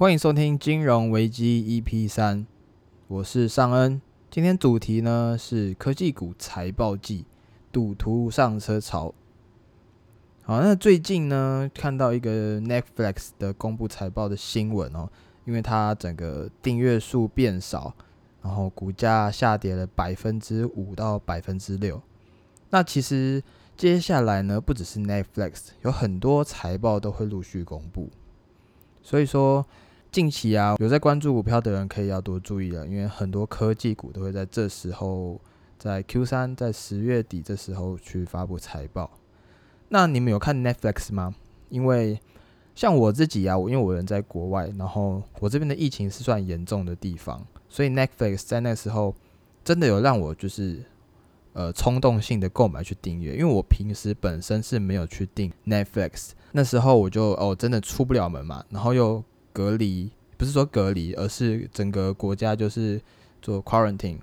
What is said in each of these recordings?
欢迎收听金融危机 EP 三，我是尚恩。今天主题呢是科技股财报季，赌徒上车潮。好，那最近呢看到一个 Netflix 的公布财报的新闻哦，因为它整个订阅数变少，然后股价下跌了百分之五到百分之六。那其实接下来呢，不只是 Netflix，有很多财报都会陆续公布，所以说。近期啊，有在关注股票的人可以要多注意了，因为很多科技股都会在这时候，在 Q 三，在十月底这时候去发布财报。那你们有看 Netflix 吗？因为像我自己啊，因为我人在国外，然后我这边的疫情是算严重的地方，所以 Netflix 在那时候真的有让我就是呃冲动性的购买去订阅，因为我平时本身是没有去订 Netflix，那时候我就哦真的出不了门嘛，然后又。隔离不是说隔离，而是整个国家就是做 quarantine，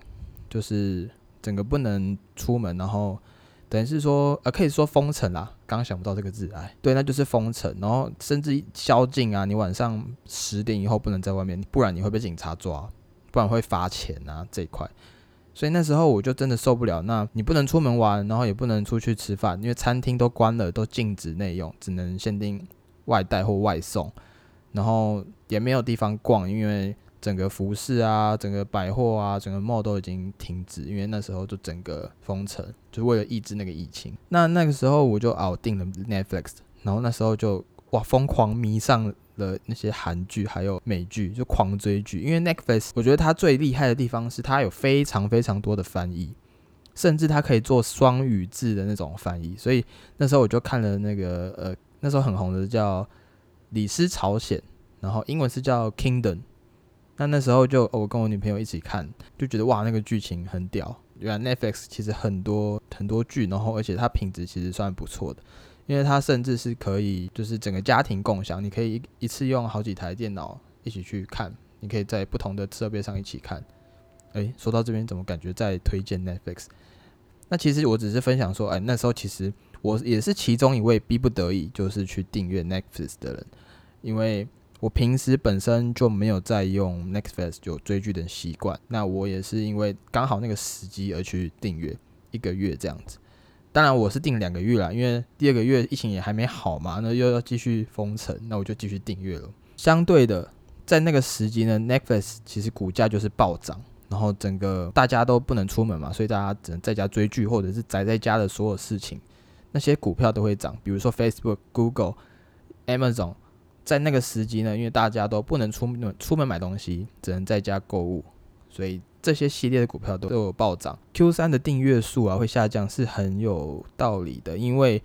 就是整个不能出门，然后等于是说呃可以说封城啦。刚想不到这个字，哎，对，那就是封城，然后甚至宵禁啊，你晚上十点以后不能在外面，不然你会被警察抓，不然会罚钱啊这一块。所以那时候我就真的受不了，那你不能出门玩，然后也不能出去吃饭，因为餐厅都关了，都禁止内用，只能限定外带或外送。然后也没有地方逛，因为整个服饰啊、整个百货啊、整个 mall 都已经停止，因为那时候就整个封城，就为了抑制那个疫情。那那个时候我就熬定了 Netflix，然后那时候就哇疯狂迷上了那些韩剧还有美剧，就狂追剧。因为 Netflix 我觉得它最厉害的地方是它有非常非常多的翻译，甚至它可以做双语字的那种翻译。所以那时候我就看了那个呃那时候很红的叫。李斯朝鲜，然后英文是叫 Kingdom。那那时候就我跟我女朋友一起看，就觉得哇，那个剧情很屌。原来 Netflix 其实很多很多剧，然后而且它品质其实算不错的，因为它甚至是可以就是整个家庭共享，你可以一一次用好几台电脑一起去看，你可以在不同的设备上一起看。诶，说到这边怎么感觉在推荐 Netflix？那其实我只是分享说，哎，那时候其实。我也是其中一位逼不得已就是去订阅 Netflix 的人，因为我平时本身就没有在用 Netflix 就追剧的习惯。那我也是因为刚好那个时机而去订阅一个月这样子。当然我是订两个月啦，因为第二个月疫情也还没好嘛，那又要继续封城，那我就继续订阅了。相对的，在那个时机呢，Netflix 其实股价就是暴涨，然后整个大家都不能出门嘛，所以大家只能在家追剧或者是宅在家的所有事情。那些股票都会涨，比如说 Facebook、Google、Amazon，在那个时机呢，因为大家都不能出门出门买东西，只能在家购物，所以这些系列的股票都有暴涨。Q 三的订阅数啊会下降是很有道理的，因为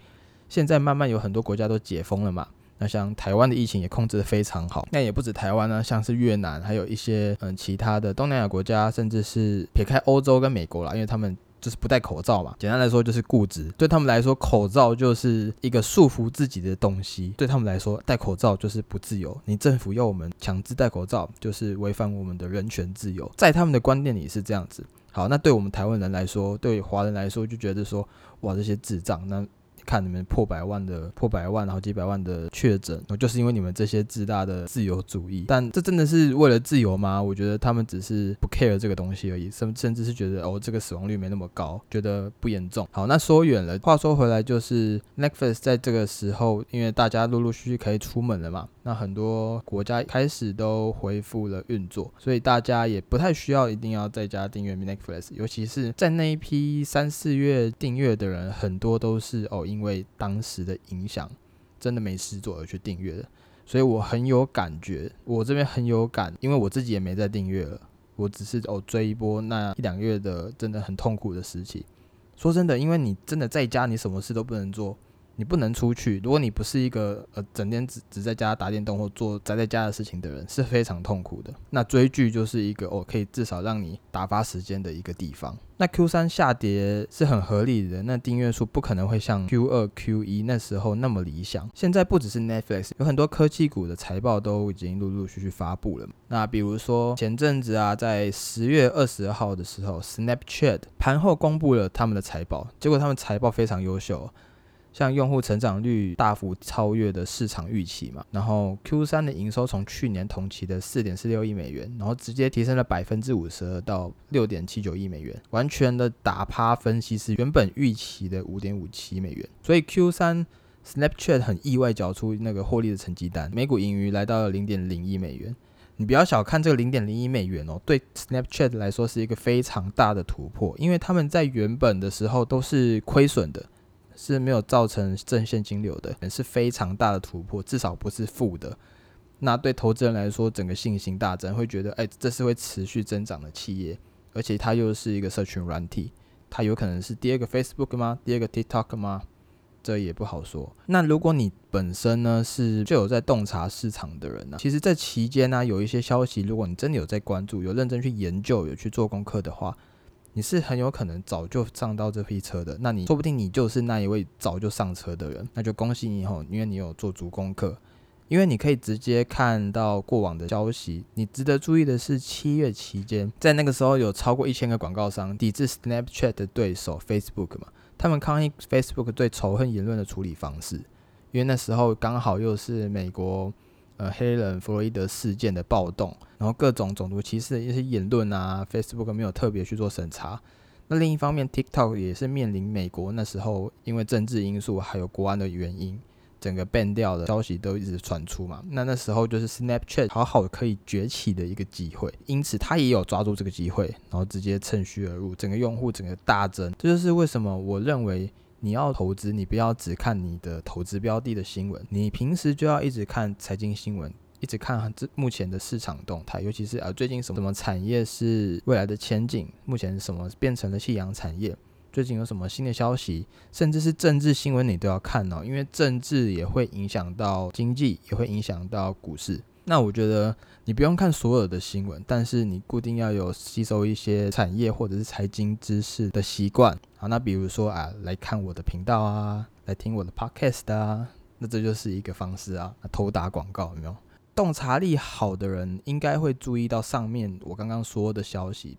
现在慢慢有很多国家都解封了嘛。那像台湾的疫情也控制的非常好，那也不止台湾呢，像是越南，还有一些嗯其他的东南亚国家，甚至是撇开欧洲跟美国啦，因为他们。就是不戴口罩嘛，简单来说就是固执。对他们来说，口罩就是一个束缚自己的东西。对他们来说，戴口罩就是不自由。你政府要我们强制戴口罩，就是违反我们的人权自由。在他们的观念里是这样子。好，那对我们台湾人来说，对华人来说，就觉得说，哇，这些智障。那看你们破百万的破百万，好几百万的确诊，就是因为你们这些自大的自由主义。但这真的是为了自由吗？我觉得他们只是不 care 这个东西而已，甚甚至是觉得哦，这个死亡率没那么高，觉得不严重。好，那说远了，话说回来，就是 Netflix 在这个时候，因为大家陆陆续续可以出门了嘛，那很多国家开始都恢复了运作，所以大家也不太需要一定要在家订阅 Netflix，尤其是在那一批三四月订阅的人，很多都是哦。因为当时的影响，真的没事做而去订阅的，所以我很有感觉，我这边很有感，因为我自己也没在订阅了，我只是哦追一波那一两月的真的很痛苦的时期。说真的，因为你真的在家，你什么事都不能做。你不能出去。如果你不是一个呃整天只只在家打电动或做宅在家的事情的人，是非常痛苦的。那追剧就是一个哦，可以至少让你打发时间的一个地方。那 Q 三下跌是很合理的，那订阅数不可能会像 Q 二、Q 一那时候那么理想。现在不只是 Netflix，有很多科技股的财报都已经陆陆续续发布了。那比如说前阵子啊，在十月二十号的时候，Snapchat 盘后公布了他们的财报，结果他们财报非常优秀。像用户成长率大幅超越的市场预期嘛，然后 Q 三的营收从去年同期的四点四六亿美元，然后直接提升了百分之五十二到六点七九亿美元，完全的打趴分析师原本预期的五点五七美元，所以 Q 三 Snapchat 很意外缴出那个获利的成绩单，每股盈余来到了零点零一美元。你不要小看这个零点零一美元哦，对 Snapchat 来说是一个非常大的突破，因为他们在原本的时候都是亏损的。是没有造成正现金流的，也是非常大的突破，至少不是负的。那对投资人来说，整个信心大增，会觉得，哎，这是会持续增长的企业，而且它又是一个社群软体，它有可能是第二个 Facebook 吗？第二个 TikTok 吗？这也不好说。那如果你本身呢是就有在洞察市场的人呢，其实这期间呢有一些消息，如果你真的有在关注，有认真去研究，有去做功课的话。你是很有可能早就上到这批车的，那你说不定你就是那一位早就上车的人，那就恭喜你哦，因为你有做足功课，因为你可以直接看到过往的消息。你值得注意的是，七月期间，在那个时候有超过一千个广告商抵制 Snapchat 的对手 Facebook 嘛，他们抗议 Facebook 对仇恨言论的处理方式，因为那时候刚好又是美国。呃，黑人弗洛伊德事件的暴动，然后各种种族歧视的一些言论啊，Facebook 没有特别去做审查。那另一方面，TikTok 也是面临美国那时候因为政治因素还有国安的原因，整个 ban 掉的消息都一直传出嘛。那那时候就是 Snapchat 好好可以崛起的一个机会，因此他也有抓住这个机会，然后直接趁虚而入，整个用户整个大增。这就是为什么我认为。你要投资，你不要只看你的投资标的的新闻，你平时就要一直看财经新闻，一直看这目前的市场动态，尤其是啊最近什么什么产业是未来的前景，目前什么变成了夕阳产业，最近有什么新的消息，甚至是政治新闻你都要看哦，因为政治也会影响到经济，也会影响到股市。那我觉得你不用看所有的新闻，但是你固定要有吸收一些产业或者是财经知识的习惯。好，那比如说啊，来看我的频道啊，来听我的 podcast 啊，那这就是一个方式啊。偷打广告有没有？洞察力好的人应该会注意到上面我刚刚说的消息。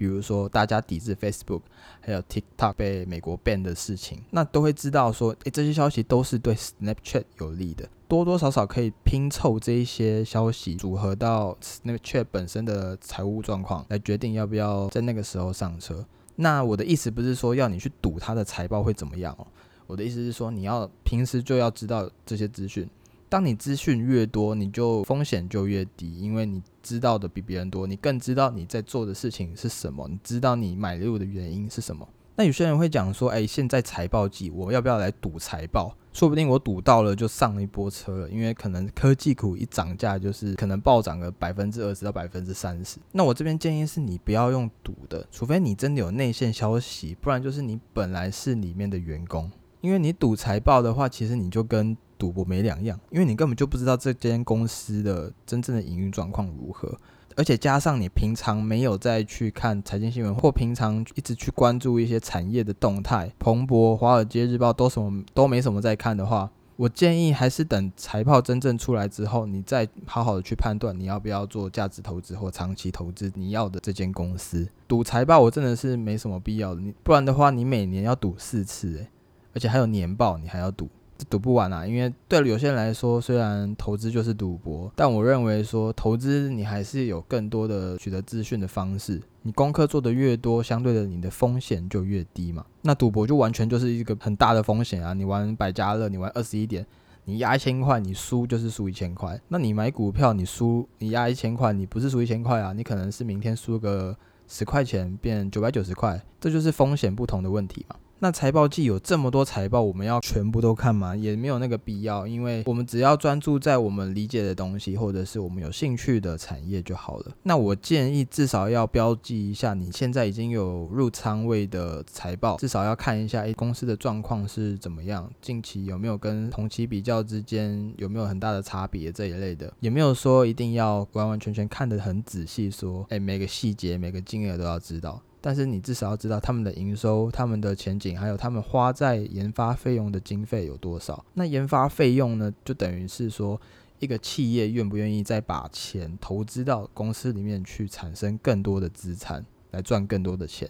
比如说，大家抵制 Facebook，还有 TikTok 被美国 ban 的事情，那都会知道说，诶，这些消息都是对 Snapchat 有利的，多多少少可以拼凑这一些消息，组合到 Snapchat 本身的财务状况，来决定要不要在那个时候上车。那我的意思不是说要你去赌它的财报会怎么样哦，我的意思是说，你要平时就要知道这些资讯。当你资讯越多，你就风险就越低，因为你知道的比别人多，你更知道你在做的事情是什么，你知道你买入的原因是什么。那有些人会讲说，哎，现在财报季，我要不要来赌财报？说不定我赌到了就上了一波车了，因为可能科技股一涨价就是可能暴涨个百分之二十到百分之三十。那我这边建议是你不要用赌的，除非你真的有内线消息，不然就是你本来是里面的员工。因为你赌财报的话，其实你就跟赌博没两样，因为你根本就不知道这间公司的真正的营运状况如何，而且加上你平常没有再去看财经新闻，或平常一直去关注一些产业的动态，彭博、华尔街日报都什么都没什么在看的话，我建议还是等财报真正出来之后，你再好好的去判断你要不要做价值投资或长期投资你要的这间公司。赌财报我真的是没什么必要的，你不然的话你每年要赌四次诶。而且还有年报，你还要赌，赌不完啊！因为对有些人来说，虽然投资就是赌博，但我认为说投资你还是有更多的取得资讯的方式。你功课做得越多，相对的你的风险就越低嘛。那赌博就完全就是一个很大的风险啊！你玩百家乐，你玩二十一点，你压一千块，你输就是输一千块。那你买股票，你输你压一千块，你不是输一千块啊，你可能是明天输个十块钱变九百九十块，这就是风险不同的问题嘛。那财报季有这么多财报，我们要全部都看吗？也没有那个必要，因为我们只要专注在我们理解的东西，或者是我们有兴趣的产业就好了。那我建议至少要标记一下，你现在已经有入仓位的财报，至少要看一下诶公司的状况是怎么样，近期有没有跟同期比较之间有没有很大的差别这一类的，也没有说一定要完完全全看得很仔细，说哎每个细节每个金额都要知道。但是你至少要知道他们的营收、他们的前景，还有他们花在研发费用的经费有多少。那研发费用呢，就等于是说一个企业愿不愿意再把钱投资到公司里面去，产生更多的资产，来赚更多的钱。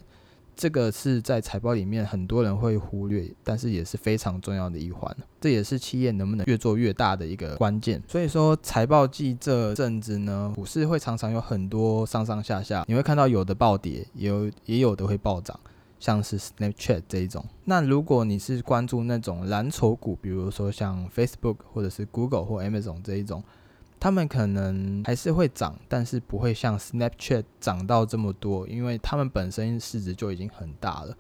这个是在财报里面很多人会忽略，但是也是非常重要的一环。这也是企业能不能越做越大的一个关键。所以说，财报季这阵子呢，股市会常常有很多上上下下，你会看到有的暴跌，也有也有的会暴涨，像是 Snapchat 这一种。那如果你是关注那种蓝筹股，比如说像 Facebook 或者是 Google 或 Amazon 这一种。他们可能还是会涨，但是不会像 Snapchat 涨到这么多，因为他们本身市值就已经很大了，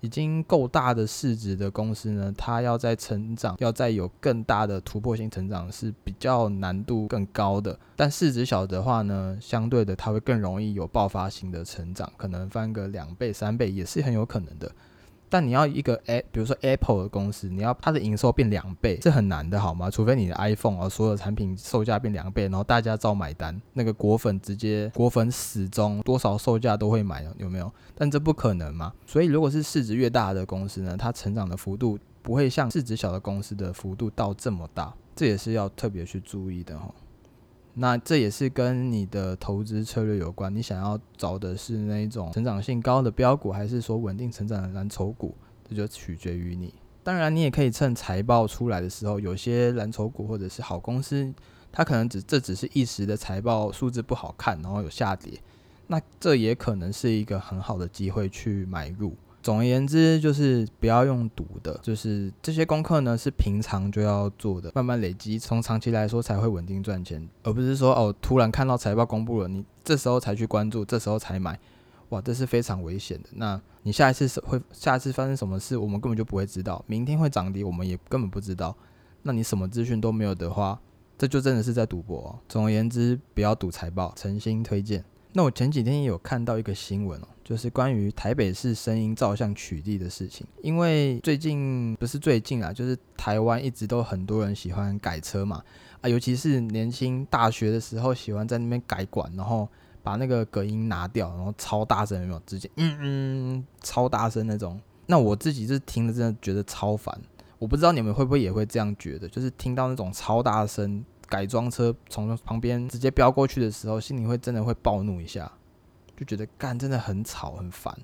已经够大的市值的公司呢，它要在成长，要再有更大的突破性成长是比较难度更高的。但市值小的话呢，相对的它会更容易有爆发性的成长，可能翻个两倍、三倍也是很有可能的。但你要一个 A，比如说 Apple 的公司，你要它的营收变两倍，这很难的，好吗？除非你的 iPhone 啊，所有产品售价变两倍，然后大家照买单，那个果粉直接果粉死忠，多少售价都会买，有没有？但这不可能嘛。所以如果是市值越大的公司呢，它成长的幅度不会像市值小的公司的幅度到这么大，这也是要特别去注意的哈。那这也是跟你的投资策略有关，你想要找的是那一种成长性高的标股，还是说稳定成长的蓝筹股，这就取决于你。当然，你也可以趁财报出来的时候，有些蓝筹股或者是好公司，它可能只这只是一时的财报数字不好看，然后有下跌，那这也可能是一个很好的机会去买入。总而言之，就是不要用赌的，就是这些功课呢是平常就要做的，慢慢累积，从长期来说才会稳定赚钱，而不是说哦突然看到财报公布了，你这时候才去关注，这时候才买，哇，这是非常危险的。那你下一次会下一次发生什么事，我们根本就不会知道，明天会涨跌，我们也根本不知道。那你什么资讯都没有的话，这就真的是在赌博哦。总而言之，不要赌财报，诚心推荐。那我前几天也有看到一个新闻哦，就是关于台北市声音照相取缔的事情。因为最近不是最近啊，就是台湾一直都很多人喜欢改车嘛，啊，尤其是年轻大学的时候喜欢在那边改管，然后把那个隔音拿掉，然后超大声，有没有？直接嗯嗯超大声那种。那我自己是听了真的觉得超烦，我不知道你们会不会也会这样觉得，就是听到那种超大声。改装车从旁边直接飙过去的时候，心里会真的会暴怒一下，就觉得干真的很吵很烦。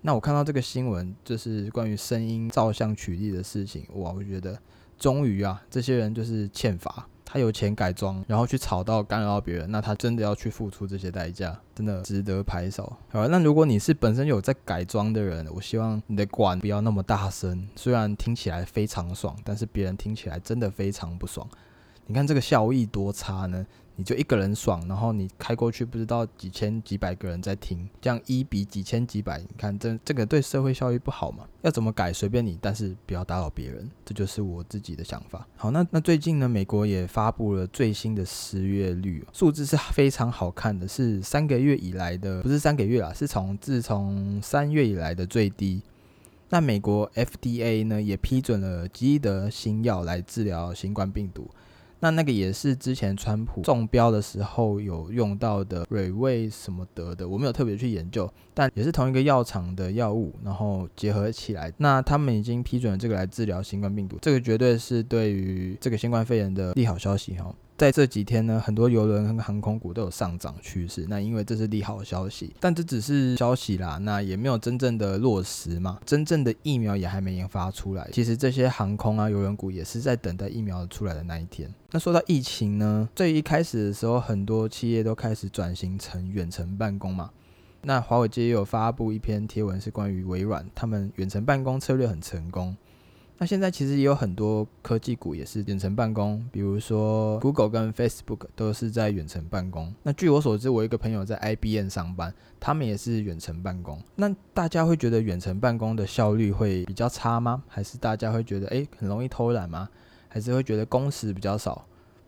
那我看到这个新闻，就是关于声音照相取缔的事情，哇，我觉得终于啊，这些人就是欠罚。他有钱改装，然后去吵到干扰到别人，那他真的要去付出这些代价，真的值得拍手。好，那如果你是本身有在改装的人，我希望你的管不要那么大声，虽然听起来非常爽，但是别人听起来真的非常不爽。你看这个效益多差呢？你就一个人爽，然后你开过去不知道几千几百个人在听，这样一比几千几百，你看这这个对社会效益不好嘛？要怎么改随便你，但是不要打扰别人，这就是我自己的想法。好，那那最近呢，美国也发布了最新的失业率数字是非常好看的，是三个月以来的，不是三个月啊，是从自从三月以来的最低。那美国 FDA 呢也批准了基德新药来治疗新冠病毒。那那个也是之前川普中标的时候有用到的瑞味什么得的，我没有特别去研究，但也是同一个药厂的药物，然后结合起来。那他们已经批准了这个来治疗新冠病毒，这个绝对是对于这个新冠肺炎的利好消息哈。在这几天呢，很多邮轮和航空股都有上涨趋势。那因为这是利好消息，但这只是消息啦，那也没有真正的落实嘛。真正的疫苗也还没研发出来。其实这些航空啊、邮轮股也是在等待疫苗出来的那一天。那说到疫情呢，最一开始的时候，很多企业都开始转型成远程办公嘛。那华尔街也有发布一篇贴文，是关于微软他们远程办公策略很成功。那现在其实也有很多科技股也是远程办公，比如说 Google 跟 Facebook 都是在远程办公。那据我所知，我一个朋友在 IBM 上班，他们也是远程办公。那大家会觉得远程办公的效率会比较差吗？还是大家会觉得诶很容易偷懒吗？还是会觉得工时比较少？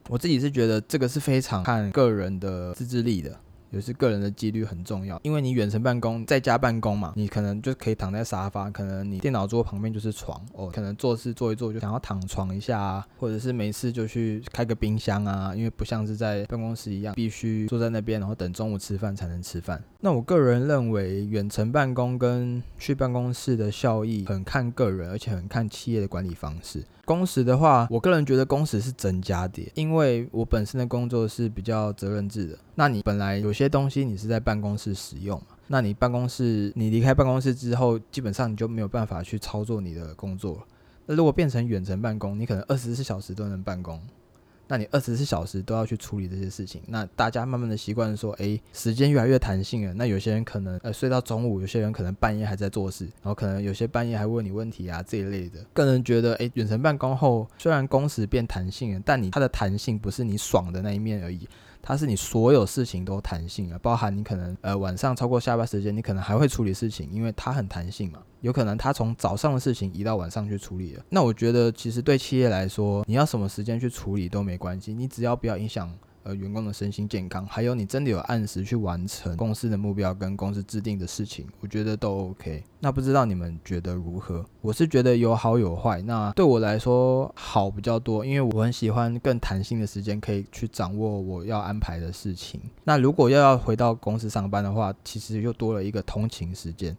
我自己是觉得这个是非常看个人的自制力的。也是个人的纪律很重要，因为你远程办公，在家办公嘛，你可能就可以躺在沙发，可能你电脑桌旁边就是床哦，可能做事做一做就想要躺床一下啊，或者是没事就去开个冰箱啊，因为不像是在办公室一样，必须坐在那边，然后等中午吃饭才能吃饭。那我个人认为，远程办公跟去办公室的效益很看个人，而且很看企业的管理方式。工时的话，我个人觉得工时是增加的，因为我本身的工作是比较责任制的。那你本来有些东西你是在办公室使用？那你办公室你离开办公室之后，基本上你就没有办法去操作你的工作。那如果变成远程办公，你可能二十四小时都能办公。那你二十四小时都要去处理这些事情，那大家慢慢的习惯说，哎，时间越来越弹性了。那有些人可能呃睡到中午，有些人可能半夜还在做事，然后可能有些半夜还问你问题啊这一类的。个人觉得，哎，远程办公后虽然工时变弹性了，但你它的弹性不是你爽的那一面而已。它是你所有事情都弹性了，包含你可能呃晚上超过下班时间，你可能还会处理事情，因为它很弹性嘛。有可能它从早上的事情移到晚上去处理了。那我觉得其实对企业来说，你要什么时间去处理都没关系，你只要不要影响。呃，员工的身心健康，还有你真的有按时去完成公司的目标跟公司制定的事情，我觉得都 OK。那不知道你们觉得如何？我是觉得有好有坏。那对我来说好比较多，因为我很喜欢更弹性的时间，可以去掌握我要安排的事情。那如果要要回到公司上班的话，其实又多了一个通勤时间。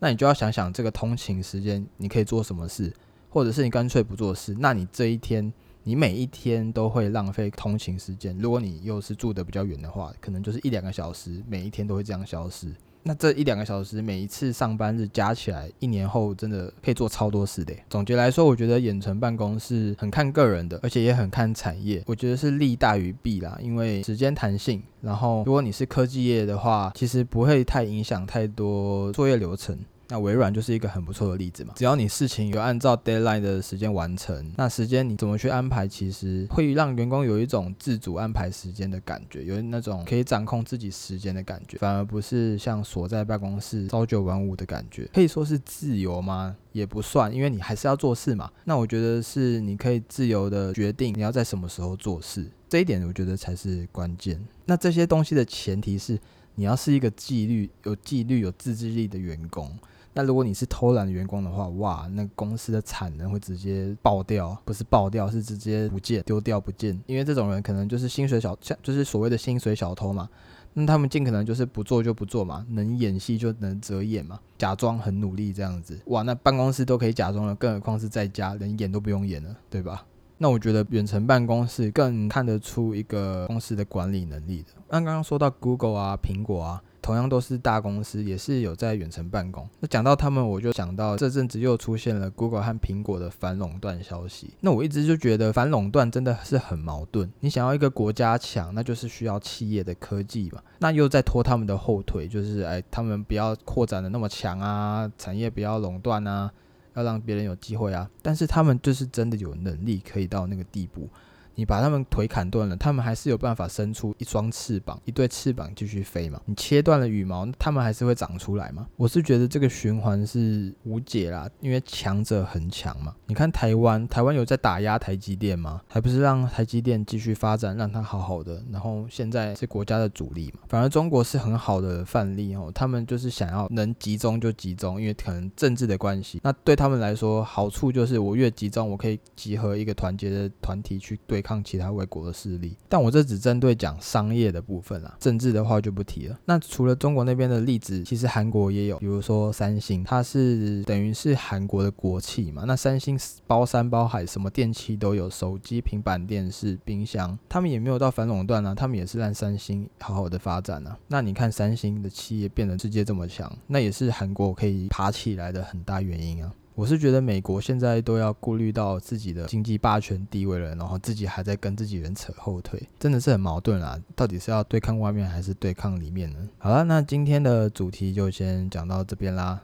那你就要想想这个通勤时间你可以做什么事，或者是你干脆不做事，那你这一天。你每一天都会浪费通勤时间，如果你又是住的比较远的话，可能就是一两个小时，每一天都会这样消失。那这一两个小时，每一次上班日加起来，一年后真的可以做超多事的。总结来说，我觉得远程办公是很看个人的，而且也很看产业。我觉得是利大于弊啦，因为时间弹性，然后如果你是科技业的话，其实不会太影响太多作业流程。那微软就是一个很不错的例子嘛，只要你事情有按照 deadline 的时间完成，那时间你怎么去安排，其实会让员工有一种自主安排时间的感觉，有那种可以掌控自己时间的感觉，反而不是像锁在办公室朝九晚五的感觉，可以说是自由吗？也不算，因为你还是要做事嘛。那我觉得是你可以自由的决定你要在什么时候做事，这一点我觉得才是关键。那这些东西的前提是你要是一个纪律、有纪律、有自制力的员工。那如果你是偷懒的员工的话，哇，那公司的产能会直接爆掉，不是爆掉，是直接不见、丢掉不见。因为这种人可能就是薪水小，像就是所谓的薪水小偷嘛。那他们尽可能就是不做就不做嘛，能演戏就能遮掩嘛，假装很努力这样子。哇，那办公室都可以假装了，更何况是在家，连演都不用演了，对吧？那我觉得远程办公室更看得出一个公司的管理能力的。那刚刚说到 Google 啊，苹果啊。同样都是大公司，也是有在远程办公。那讲到他们，我就想到这阵子又出现了 Google 和苹果的反垄断消息。那我一直就觉得反垄断真的是很矛盾。你想要一个国家强，那就是需要企业的科技嘛。那又在拖他们的后腿，就是哎，他们不要扩展的那么强啊，产业不要垄断啊，要让别人有机会啊。但是他们就是真的有能力可以到那个地步。你把他们腿砍断了，他们还是有办法生出一双翅膀，一对翅膀继续飞嘛？你切断了羽毛，他们还是会长出来吗？我是觉得这个循环是无解啦，因为强者很强嘛。你看台湾，台湾有在打压台积电吗？还不是让台积电继续发展，让它好好的，然后现在是国家的主力嘛。反而中国是很好的范例哦，他们就是想要能集中就集中，因为可能政治的关系，那对他们来说好处就是我越集中，我可以集合一个团结的团体去对。抗其他外国的势力，但我这只针对讲商业的部分啦，政治的话就不提了。那除了中国那边的例子，其实韩国也有，比如说三星，它是等于是韩国的国企嘛。那三星包山包海，什么电器都有，手机、平板电视、冰箱，他们也没有到反垄断啊，他们也是让三星好好的发展啊。那你看三星的企业变得世界这么强，那也是韩国可以爬起来的很大原因啊。我是觉得美国现在都要顾虑到自己的经济霸权地位了，然后自己还在跟自己人扯后腿，真的是很矛盾啊！到底是要对抗外面还是对抗里面呢？好了，那今天的主题就先讲到这边啦。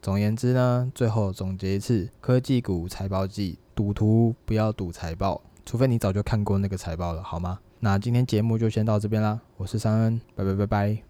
总言之呢，最后总结一次：科技股财报季，赌徒不要赌财报，除非你早就看过那个财报了，好吗？那今天节目就先到这边啦，我是三恩，拜拜拜拜。